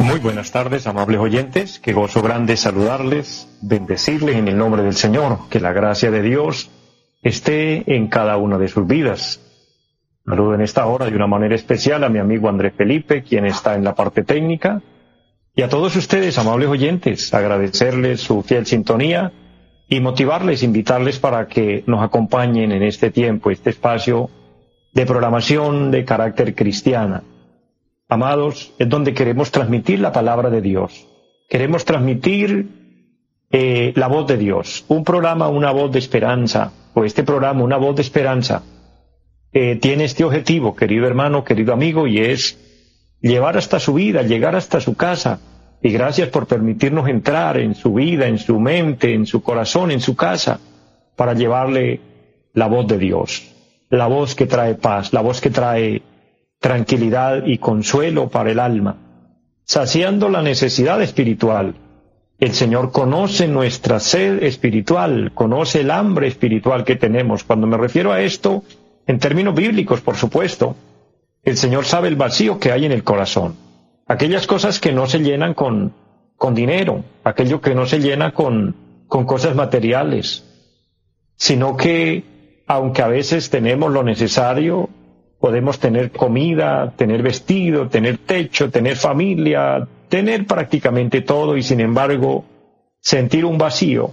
Muy buenas tardes, amables oyentes. Qué gozo grande saludarles, bendecirles en el nombre del Señor. Que la gracia de Dios esté en cada una de sus vidas. Saludo en esta hora de una manera especial a mi amigo Andrés Felipe, quien está en la parte técnica, y a todos ustedes, amables oyentes, agradecerles su fiel sintonía y motivarles, invitarles para que nos acompañen en este tiempo, este espacio de programación de carácter cristiana amados, es donde queremos transmitir la palabra de Dios. Queremos transmitir eh, la voz de Dios. Un programa, una voz de esperanza, o este programa, una voz de esperanza, eh, tiene este objetivo, querido hermano, querido amigo, y es llevar hasta su vida, llegar hasta su casa. Y gracias por permitirnos entrar en su vida, en su mente, en su corazón, en su casa, para llevarle la voz de Dios, la voz que trae paz, la voz que trae tranquilidad y consuelo para el alma, saciando la necesidad espiritual. El Señor conoce nuestra sed espiritual, conoce el hambre espiritual que tenemos. Cuando me refiero a esto, en términos bíblicos, por supuesto, el Señor sabe el vacío que hay en el corazón. Aquellas cosas que no se llenan con, con dinero, aquello que no se llena con, con cosas materiales, sino que, aunque a veces tenemos lo necesario, podemos tener comida, tener vestido, tener techo, tener familia, tener prácticamente todo y sin embargo sentir un vacío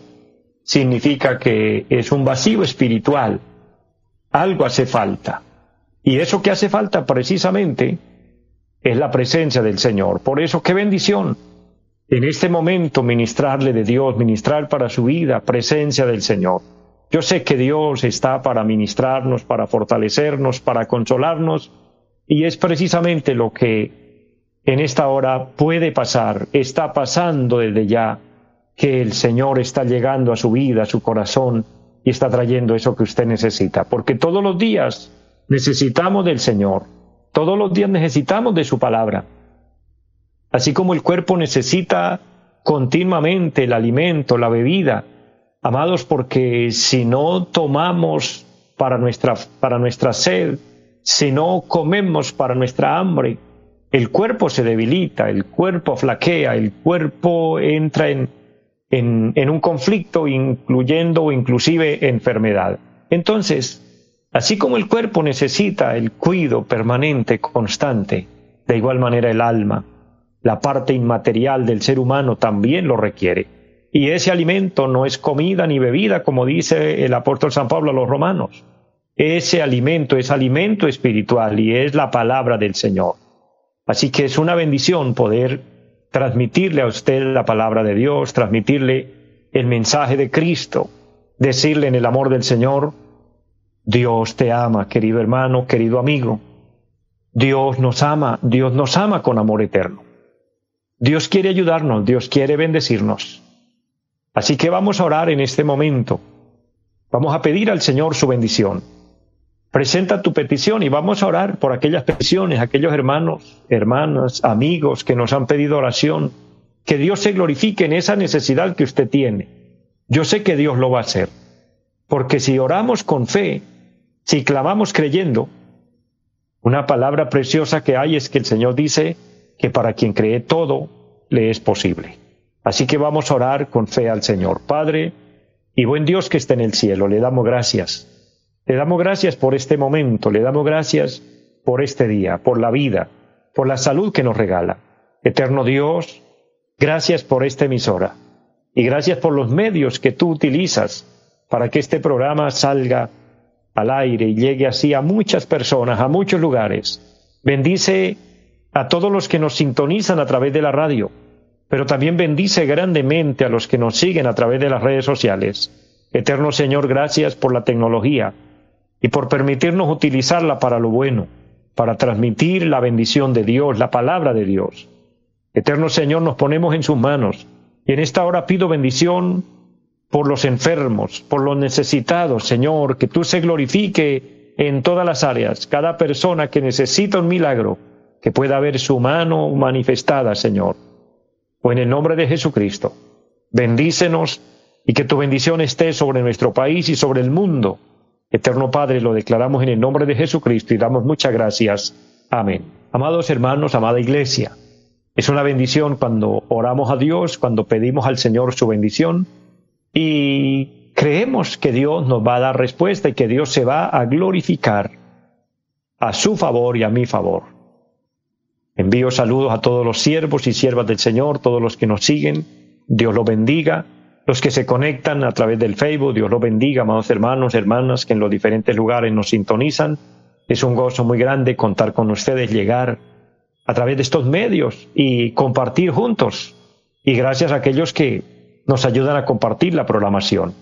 significa que es un vacío espiritual. Algo hace falta. Y eso que hace falta precisamente es la presencia del Señor. Por eso, qué bendición en este momento ministrarle de Dios, ministrar para su vida presencia del Señor. Yo sé que Dios está para ministrarnos, para fortalecernos, para consolarnos, y es precisamente lo que en esta hora puede pasar, está pasando desde ya, que el Señor está llegando a su vida, a su corazón, y está trayendo eso que usted necesita, porque todos los días necesitamos del Señor, todos los días necesitamos de su palabra. Así como el cuerpo necesita continuamente el alimento, la bebida, Amados, porque si no tomamos para nuestra, para nuestra sed, si no comemos para nuestra hambre, el cuerpo se debilita, el cuerpo flaquea, el cuerpo entra en, en, un conflicto, incluyendo inclusive enfermedad. Entonces, así como el cuerpo necesita el cuidado permanente, constante, de igual manera el alma, la parte inmaterial del ser humano también lo requiere. Y ese alimento no es comida ni bebida, como dice el apóstol San Pablo a los romanos. Ese alimento es alimento espiritual y es la palabra del Señor. Así que es una bendición poder transmitirle a usted la palabra de Dios, transmitirle el mensaje de Cristo, decirle en el amor del Señor, Dios te ama, querido hermano, querido amigo. Dios nos ama, Dios nos ama con amor eterno. Dios quiere ayudarnos, Dios quiere bendecirnos. Así que vamos a orar en este momento. Vamos a pedir al Señor su bendición. Presenta tu petición y vamos a orar por aquellas peticiones, aquellos hermanos, hermanas, amigos que nos han pedido oración. Que Dios se glorifique en esa necesidad que usted tiene. Yo sé que Dios lo va a hacer. Porque si oramos con fe, si clamamos creyendo, una palabra preciosa que hay es que el Señor dice que para quien cree todo le es posible. Así que vamos a orar con fe al Señor. Padre y buen Dios que está en el cielo, le damos gracias. Le damos gracias por este momento, le damos gracias por este día, por la vida, por la salud que nos regala. Eterno Dios, gracias por esta emisora y gracias por los medios que tú utilizas para que este programa salga al aire y llegue así a muchas personas, a muchos lugares. Bendice a todos los que nos sintonizan a través de la radio pero también bendice grandemente a los que nos siguen a través de las redes sociales. Eterno Señor, gracias por la tecnología y por permitirnos utilizarla para lo bueno. para transmitir la bendición de Dios, la palabra de Dios. Eterno Señor, nos ponemos en sus manos y en esta hora pido bendición por los enfermos, por los necesitados, Señor, que tú se glorifique en todas las áreas, cada persona que necesita un milagro, que pueda ver su mano manifestada, Señor. O en el nombre de Jesucristo, bendícenos y que tu bendición esté sobre nuestro país y sobre el mundo. Eterno Padre, lo declaramos en el nombre de Jesucristo y damos muchas gracias. Amén. Amados hermanos, amada iglesia, es una bendición cuando oramos a Dios, cuando pedimos al Señor su bendición y creemos que Dios nos va a dar respuesta y que Dios se va a glorificar a su favor y a mi favor. Envío saludos a todos los siervos y siervas del Señor, todos los que nos siguen. Dios los bendiga. Los que se conectan a través del Facebook, Dios los bendiga, amados hermanos, hermanas que en los diferentes lugares nos sintonizan. Es un gozo muy grande contar con ustedes, llegar a través de estos medios y compartir juntos. Y gracias a aquellos que nos ayudan a compartir la programación.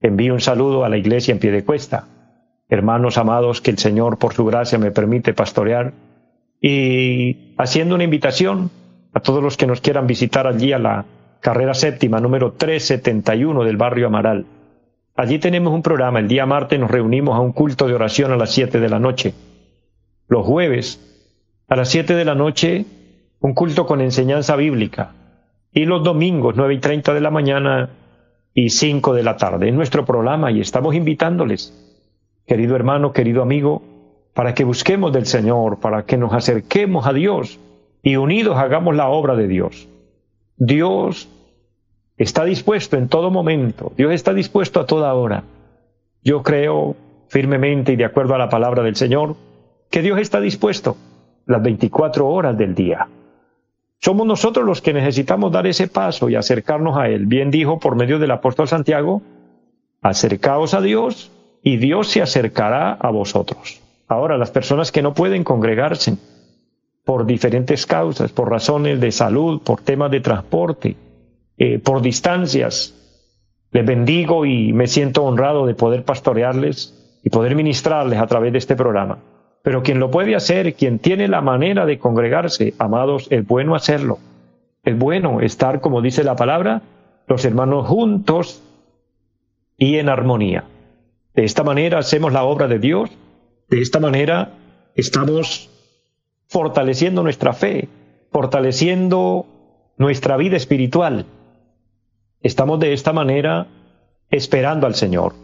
Envío un saludo a la iglesia en pie de cuesta. Hermanos amados, que el Señor por su gracia me permite pastorear y haciendo una invitación a todos los que nos quieran visitar allí a la carrera séptima número 371 del barrio Amaral. Allí tenemos un programa. El día martes nos reunimos a un culto de oración a las 7 de la noche. Los jueves, a las 7 de la noche, un culto con enseñanza bíblica y los domingos 9 y 30 de la mañana y 5 de la tarde en nuestro programa y estamos invitándoles, querido hermano, querido amigo, para que busquemos del Señor, para que nos acerquemos a Dios y unidos hagamos la obra de Dios. Dios está dispuesto en todo momento, Dios está dispuesto a toda hora. Yo creo firmemente y de acuerdo a la palabra del Señor que Dios está dispuesto las 24 horas del día. Somos nosotros los que necesitamos dar ese paso y acercarnos a Él. Bien dijo por medio del apóstol Santiago, acercaos a Dios y Dios se acercará a vosotros. Ahora, las personas que no pueden congregarse por diferentes causas, por razones de salud, por temas de transporte, eh, por distancias, les bendigo y me siento honrado de poder pastorearles y poder ministrarles a través de este programa. Pero quien lo puede hacer, quien tiene la manera de congregarse, amados, es bueno hacerlo. Es bueno estar, como dice la palabra, los hermanos juntos y en armonía. De esta manera hacemos la obra de Dios, de esta manera estamos fortaleciendo nuestra fe, fortaleciendo nuestra vida espiritual. Estamos de esta manera esperando al Señor.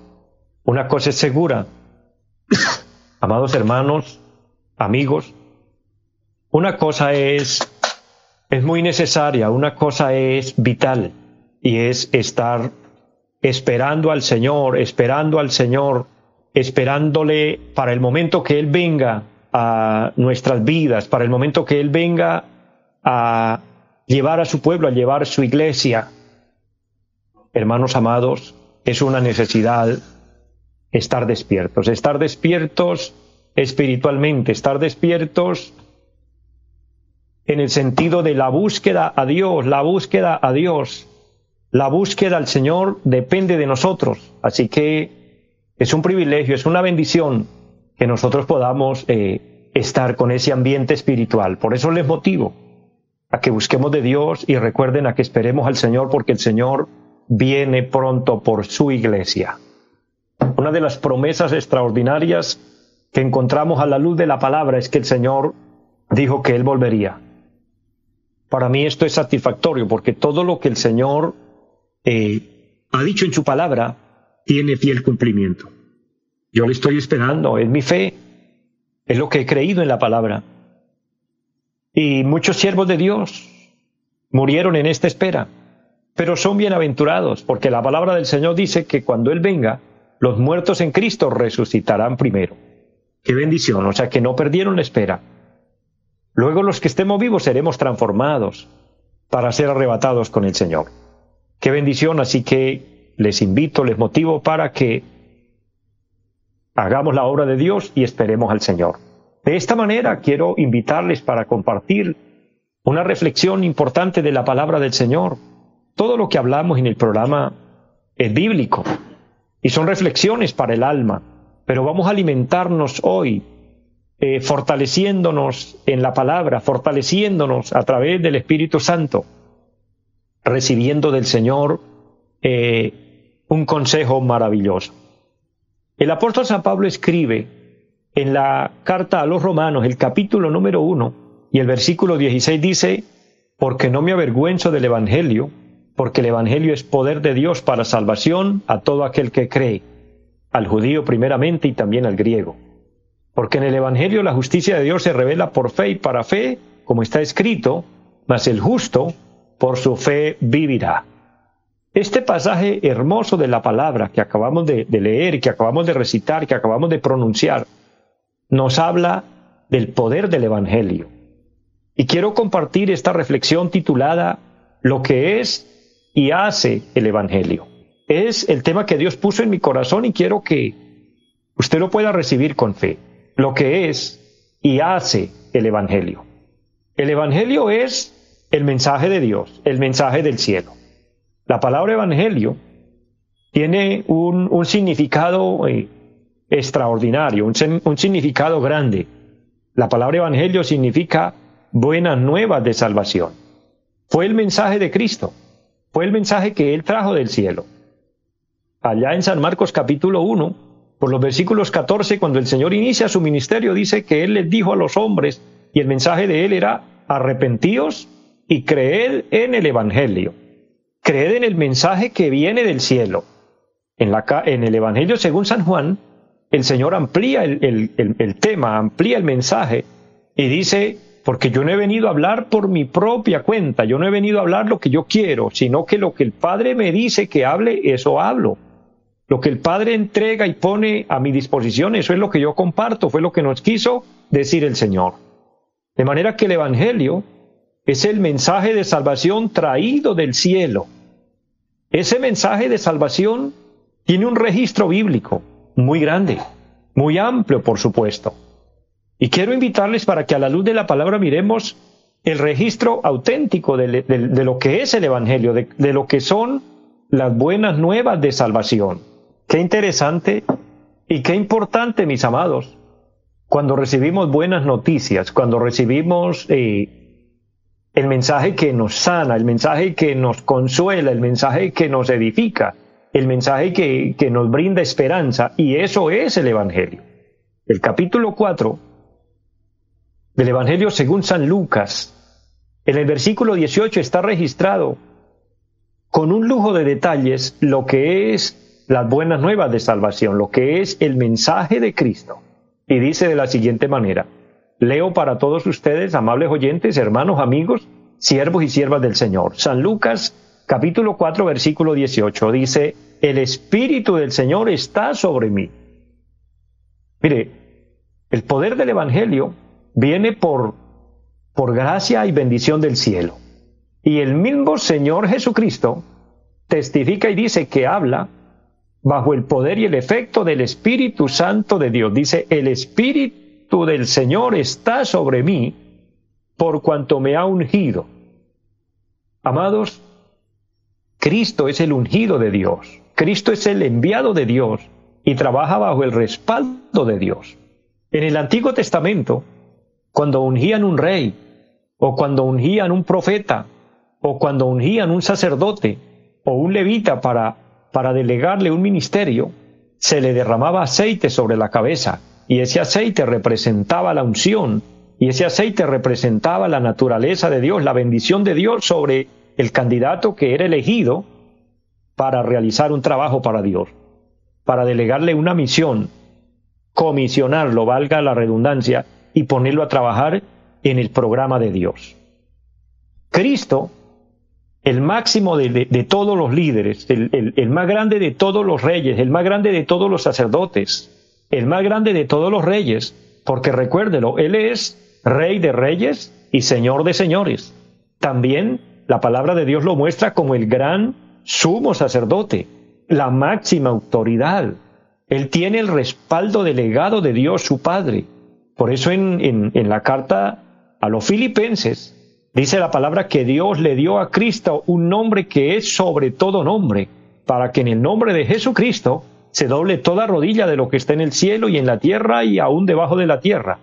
Una cosa es segura, Amados hermanos, amigos, una cosa es, es muy necesaria, una cosa es vital y es estar esperando al Señor, esperando al Señor, esperándole para el momento que Él venga a nuestras vidas, para el momento que Él venga a llevar a su pueblo, a llevar su iglesia. Hermanos amados, es una necesidad estar despiertos, estar despiertos espiritualmente, estar despiertos en el sentido de la búsqueda a Dios, la búsqueda a Dios, la búsqueda al Señor depende de nosotros. Así que es un privilegio, es una bendición que nosotros podamos eh, estar con ese ambiente espiritual. Por eso les motivo a que busquemos de Dios y recuerden a que esperemos al Señor porque el Señor viene pronto por su iglesia. Una de las promesas extraordinarias que encontramos a la luz de la palabra es que el Señor dijo que Él volvería. Para mí esto es satisfactorio porque todo lo que el Señor eh, ha dicho en su palabra tiene fiel cumplimiento. Yo le estoy esperando, es mi fe, es lo que he creído en la palabra. Y muchos siervos de Dios murieron en esta espera, pero son bienaventurados porque la palabra del Señor dice que cuando Él venga, los muertos en Cristo resucitarán primero. Qué bendición, o sea que no perdieron la espera. Luego los que estemos vivos seremos transformados para ser arrebatados con el Señor. Qué bendición, así que les invito, les motivo para que hagamos la obra de Dios y esperemos al Señor. De esta manera quiero invitarles para compartir una reflexión importante de la palabra del Señor. Todo lo que hablamos en el programa es bíblico, y son reflexiones para el alma, pero vamos a alimentarnos hoy eh, fortaleciéndonos en la palabra, fortaleciéndonos a través del Espíritu Santo, recibiendo del Señor eh, un consejo maravilloso. El apóstol San Pablo escribe en la carta a los romanos, el capítulo número uno y el versículo 16 dice, porque no me avergüenzo del Evangelio, porque el Evangelio es poder de Dios para salvación a todo aquel que cree, al judío primeramente y también al griego. Porque en el Evangelio la justicia de Dios se revela por fe y para fe, como está escrito, mas el justo por su fe vivirá. Este pasaje hermoso de la palabra que acabamos de, leer, que acabamos de recitar, que acabamos de pronunciar, nos habla del poder del Evangelio. Y quiero compartir esta reflexión titulada Lo que es y hace el Evangelio. Es el tema que Dios puso en mi corazón y quiero que usted lo pueda recibir con fe. Lo que es y hace el Evangelio. El Evangelio es el mensaje de Dios, el mensaje del cielo. La palabra Evangelio tiene un, significado eh, extraordinario, un, un significado grande. La palabra Evangelio significa buenas nuevas de salvación. Fue el mensaje de Cristo. Fue el mensaje que Él trajo del cielo. Allá en San Marcos capítulo 1, por los versículos 14, cuando el Señor inicia su ministerio, dice que Él les dijo a los hombres, y el mensaje de Él era, arrepentíos y creed en el Evangelio. Creed en el mensaje que viene del cielo. En, la, en el Evangelio según San Juan, el Señor amplía el, el tema, amplía el mensaje y dice, porque yo no he venido a hablar por mi propia cuenta, yo no he venido a hablar lo que yo quiero, sino que lo que el Padre me dice que hable, eso hablo. Lo que el Padre entrega y pone a mi disposición, eso es lo que yo comparto, fue lo que nos quiso decir el Señor. De manera que el Evangelio es el mensaje de salvación traído del cielo. Ese mensaje de salvación tiene un registro bíblico muy grande, muy amplio, por supuesto. Y quiero invitarles para que a la luz de la palabra miremos el registro auténtico de, lo que es el Evangelio, de, lo que son las buenas nuevas de salvación. Qué interesante y qué importante, mis amados, cuando recibimos buenas noticias, cuando recibimos eh, el mensaje que nos sana, el mensaje que nos consuela, el mensaje que nos edifica, el mensaje que, que nos brinda esperanza, y eso es el Evangelio. El capítulo 4 del Evangelio según San Lucas, en el versículo 18 está registrado con un lujo de detalles lo que es las buenas nuevas de salvación, lo que es el mensaje de Cristo. Y dice de la siguiente manera, leo para todos ustedes, amables oyentes, hermanos, amigos, siervos y siervas del Señor. San Lucas capítulo 4 versículo 18 dice, el Espíritu del Señor está sobre mí. Mire, el poder del Evangelio viene por, por gracia y bendición del cielo. Y el mismo Señor Jesucristo testifica y dice que habla bajo el poder y el efecto del Espíritu Santo de Dios. Dice, el Espíritu del Señor está sobre mí por cuanto me ha ungido. Amados, Cristo es el ungido de Dios. Cristo es el enviado de Dios y trabaja bajo el respaldo de Dios. En el Antiguo Testamento, cuando ungían un rey, o cuando ungían un profeta, o cuando ungían un sacerdote, o un levita para, para delegarle un ministerio, se le derramaba aceite sobre la cabeza, y ese aceite representaba la unción, y ese aceite representaba la naturaleza de Dios, la bendición de Dios sobre el candidato que era elegido para realizar un trabajo para Dios, para delegarle una misión, comisionarlo, valga la redundancia, y ponerlo a trabajar en el programa de Dios. Cristo, el máximo de, todos los líderes, el, el más grande de todos los reyes, el más grande de todos los sacerdotes, el más grande de todos los reyes, porque recuérdelo, Él es rey de reyes y señor de señores. También la palabra de Dios lo muestra como el gran sumo sacerdote, la máxima autoridad. Él tiene el respaldo delegado de Dios su Padre. Por eso en, la carta a los filipenses dice la palabra que Dios le dio a Cristo un nombre que es sobre todo nombre, para que en el nombre de Jesucristo se doble toda rodilla de lo que está en el cielo y en la tierra y aún debajo de la tierra,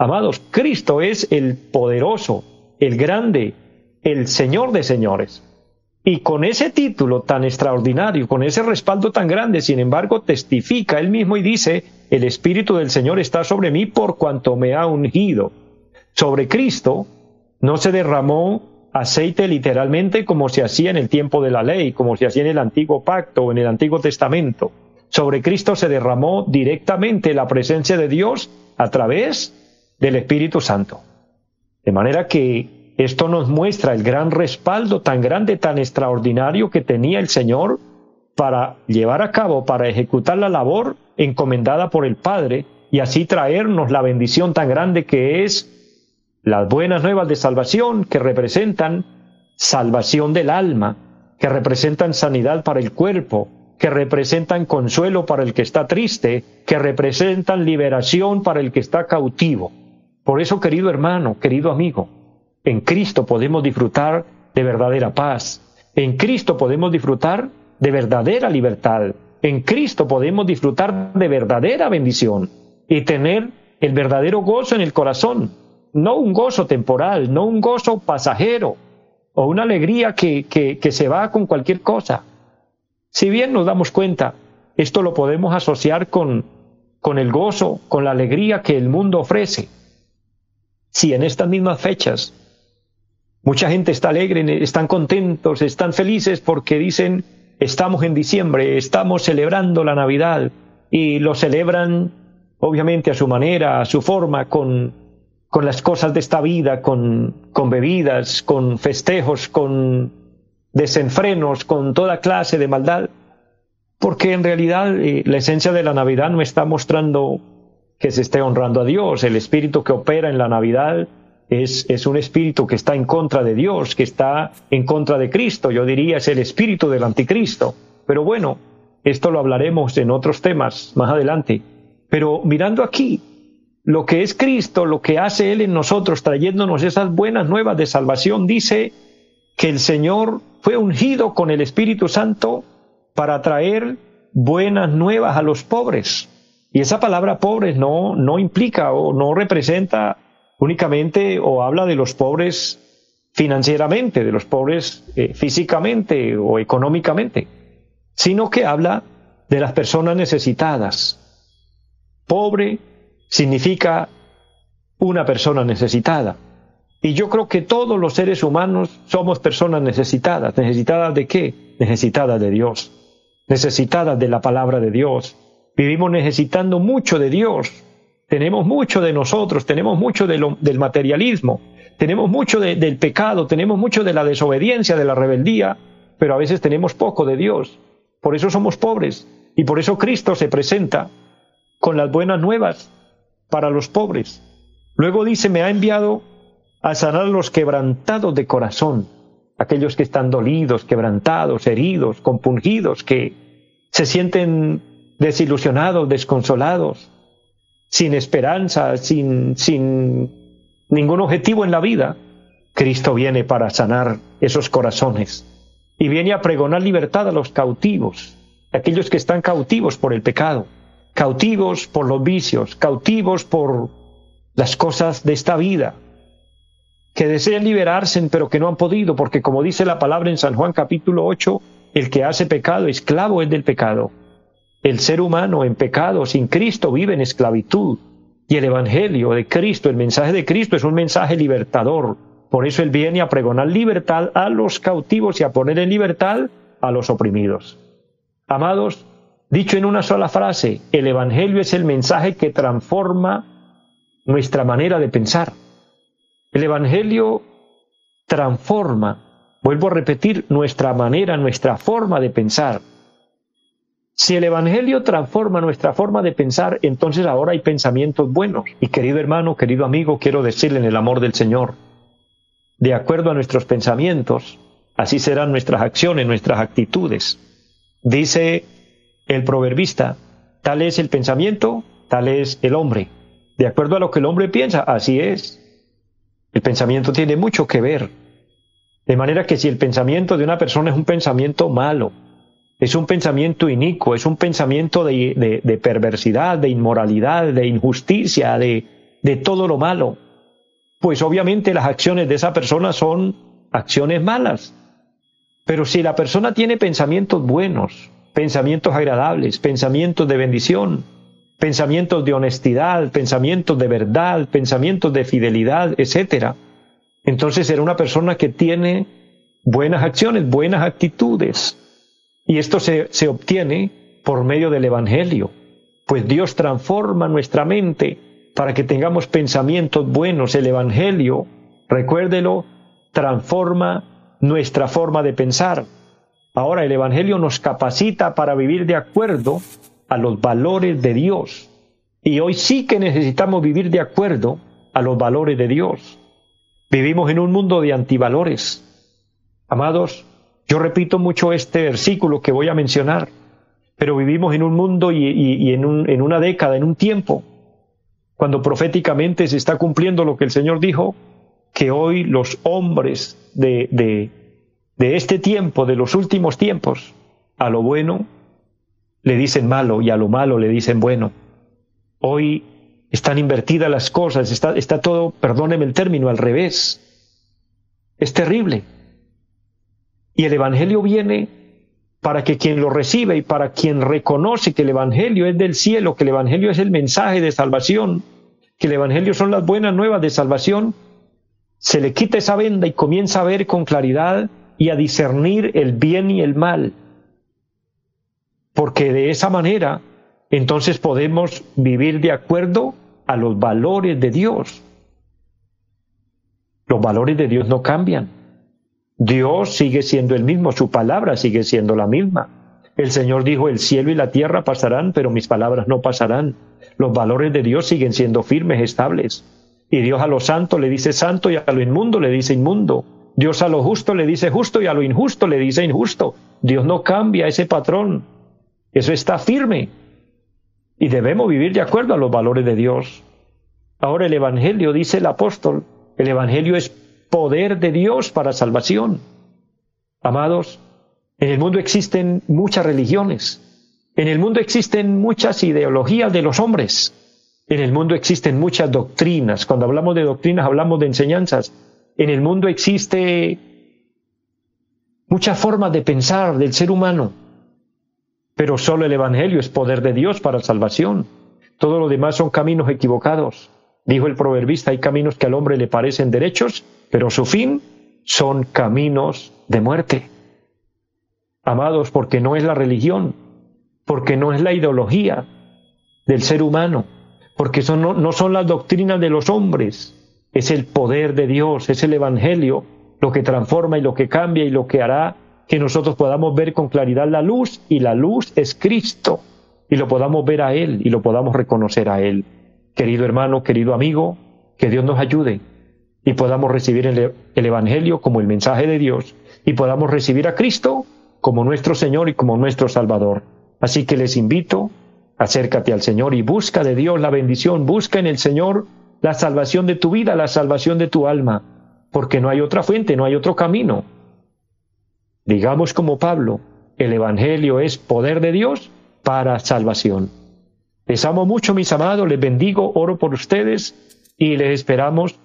Amados, Cristo es el poderoso, el grande, el Señor de señores. Y con ese título tan extraordinario, con ese respaldo tan grande, sin embargo, testifica él mismo y dice, el Espíritu del Señor está sobre mí por cuanto me ha ungido. Sobre Cristo no se derramó aceite literalmente como se hacía en el tiempo de la ley, como se hacía en el antiguo pacto o en el antiguo testamento. Sobre Cristo se derramó directamente la presencia de Dios a través del Espíritu Santo. De manera que esto nos muestra el gran respaldo tan grande, tan extraordinario que tenía el Señor para llevar a cabo, para ejecutar la labor encomendada por el Padre y así traernos la bendición tan grande que es las buenas nuevas de salvación que representan salvación del alma, que representan sanidad para el cuerpo, que representan consuelo para el que está triste, que representan liberación para el que está cautivo. Por eso, querido hermano, querido amigo, en Cristo podemos disfrutar de verdadera paz. En Cristo podemos disfrutar de verdadera libertad. En Cristo podemos disfrutar de verdadera bendición y tener el verdadero gozo en el corazón. No un gozo temporal, no un gozo pasajero o una alegría que, se va con cualquier cosa. Si bien nos damos cuenta, esto lo podemos asociar con, con el gozo, con la alegría que el mundo ofrece. Si en estas mismas fechas mucha gente está alegre, están contentos, están felices porque dicen, estamos en diciembre, estamos celebrando la Navidad y lo celebran obviamente a su manera, a su forma, con, con las cosas de esta vida, con, con bebidas, con festejos, con desenfrenos, con toda clase de maldad, porque en realidad eh, la esencia de la Navidad no está mostrando que se esté honrando a Dios. El espíritu que opera en la Navidad es, es, un espíritu que está en contra de Dios, que está en contra de Cristo. Yo diría es el espíritu del anticristo. Pero bueno, esto lo hablaremos en otros temas más adelante. Pero mirando aquí, lo que es Cristo, lo que hace Él en nosotros, trayéndonos esas buenas nuevas de salvación, dice que el Señor fue ungido con el Espíritu Santo para traer buenas nuevas a los pobres. Y esa palabra pobres no, no implica o no representa únicamente o habla de los pobres financieramente, de los pobres eh, físicamente o económicamente, sino que habla de las personas necesitadas. Pobre significa una persona necesitada. Y yo creo que todos los seres humanos somos personas necesitadas. ¿Necesitadas de qué? Necesitadas de Dios. Necesitadas de la palabra de Dios Vivimos necesitando mucho de Dios. Tenemos mucho de nosotros, tenemos mucho del materialismo, tenemos mucho del pecado, tenemos mucho de la desobediencia, de la rebeldía, pero a veces tenemos poco de Dios. Por eso somos pobres y por eso Cristo se presenta con las buenas nuevas para los pobres. Luego dice, me ha enviado a sanar a los quebrantados de corazón, aquellos que están dolidos, quebrantados, heridos, compungidos, que se sienten desilusionados, desconsolados, sin esperanza, sin, sin ningún objetivo en la vida, Cristo viene para sanar esos corazones y viene a pregonar libertad a los cautivos, aquellos que están cautivos por el pecado, cautivos por los vicios, cautivos por las cosas de esta vida, que desean liberarse pero que no han podido, porque como dice la palabra en San Juan capítulo 8, el que hace pecado, esclavo es del pecado. El ser humano en pecado sin Cristo vive en esclavitud. Y el Evangelio de Cristo, el mensaje de Cristo es un mensaje libertador. Por eso Él viene a pregonar libertad a los cautivos y a poner en libertad a los oprimidos. Amados, dicho en una sola frase, el Evangelio es el mensaje que transforma nuestra manera de pensar. El Evangelio transforma, vuelvo a repetir, nuestra manera, nuestra forma de pensar. Si el Evangelio transforma nuestra forma de pensar, entonces ahora hay pensamientos buenos. Y querido hermano, querido amigo, quiero decirle en el amor del Señor, de acuerdo a nuestros pensamientos, así serán nuestras acciones, nuestras actitudes. Dice el proverbista, tal es el pensamiento, tal es el hombre. De acuerdo a lo que el hombre piensa, así es. El pensamiento tiene mucho que ver. De manera que si el pensamiento de una persona es un pensamiento malo, es un pensamiento inicuo, es un pensamiento de, perversidad, de inmoralidad, de injusticia, de, de todo lo malo, pues obviamente las acciones de esa persona son acciones malas. Pero si la persona tiene pensamientos buenos, pensamientos agradables, pensamientos de bendición, pensamientos de honestidad, pensamientos de verdad, pensamientos de fidelidad, etc., entonces será una persona que tiene buenas acciones, buenas actitudes. Y esto se, se obtiene por medio del Evangelio, pues Dios transforma nuestra mente para que tengamos pensamientos buenos. El Evangelio, recuérdelo, transforma nuestra forma de pensar. Ahora el Evangelio nos capacita para vivir de acuerdo a los valores de Dios. Y hoy sí que necesitamos vivir de acuerdo a los valores de Dios. Vivimos en un mundo de antivalores. Amados, yo repito mucho este versículo que voy a mencionar, pero vivimos en un mundo y, en, en una década, en un tiempo, cuando proféticamente se está cumpliendo lo que el Señor dijo, que hoy los hombres de, de, de este tiempo, de los últimos tiempos, a lo bueno le dicen malo y a lo malo le dicen bueno. Hoy están invertidas las cosas, está, todo, perdóneme el término, al revés. Es terrible. Y el Evangelio viene para que quien lo recibe y para quien reconoce que el Evangelio es del cielo, que el Evangelio es el mensaje de salvación, que el Evangelio son las buenas nuevas de salvación, se le quita esa venda y comienza a ver con claridad y a discernir el bien y el mal. Porque de esa manera entonces podemos vivir de acuerdo a los valores de Dios. Los valores de Dios no cambian. Dios sigue siendo el mismo, su palabra sigue siendo la misma. El Señor dijo, el cielo y la tierra pasarán, pero mis palabras no pasarán. Los valores de Dios siguen siendo firmes, estables. Y Dios a lo santo le dice santo y a lo inmundo le dice inmundo. Dios a lo justo le dice justo y a lo injusto le dice injusto. Dios no cambia ese patrón. Eso está firme. Y debemos vivir de acuerdo a los valores de Dios. Ahora el Evangelio, dice el apóstol, el Evangelio es poder de Dios para salvación. Amados, en el mundo existen muchas religiones. En el mundo existen muchas ideologías de los hombres. En el mundo existen muchas doctrinas. Cuando hablamos de doctrinas hablamos de enseñanzas. En el mundo existe muchas formas de pensar del ser humano. Pero solo el Evangelio es poder de Dios para salvación. Todo lo demás son caminos equivocados. Dijo el proverbista, hay caminos que al hombre le parecen derechos, pero su fin son caminos de muerte. Amados, porque no es la religión, porque no es la ideología del ser humano, porque no, no son las doctrinas de los hombres, es el poder de Dios, es el Evangelio lo que transforma y lo que cambia y lo que hará que nosotros podamos ver con claridad la luz y la luz es Cristo y lo podamos ver a Él y lo podamos reconocer a Él. Querido hermano, querido amigo, que Dios nos ayude y podamos recibir el, el Evangelio como el mensaje de Dios y podamos recibir a Cristo como nuestro Señor y como nuestro Salvador. Así que les invito Acércate al Señor y busca de Dios la bendición, busca en el Señor la salvación de tu vida, la salvación de tu alma, porque no hay otra fuente, no hay otro camino. Digamos como Pablo, el Evangelio es poder de Dios para salvación. Les amo mucho, mis amados, les bendigo, oro por ustedes y les esperamos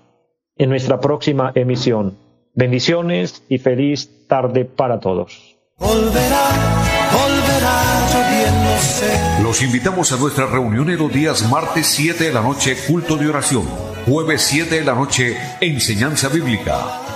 en nuestra próxima emisión. Bendiciones y feliz tarde para todos. Los invitamos a nuestra reunión en los días martes 7 de la noche, culto de oración. Jueves 7 de la noche, enseñanza bíblica.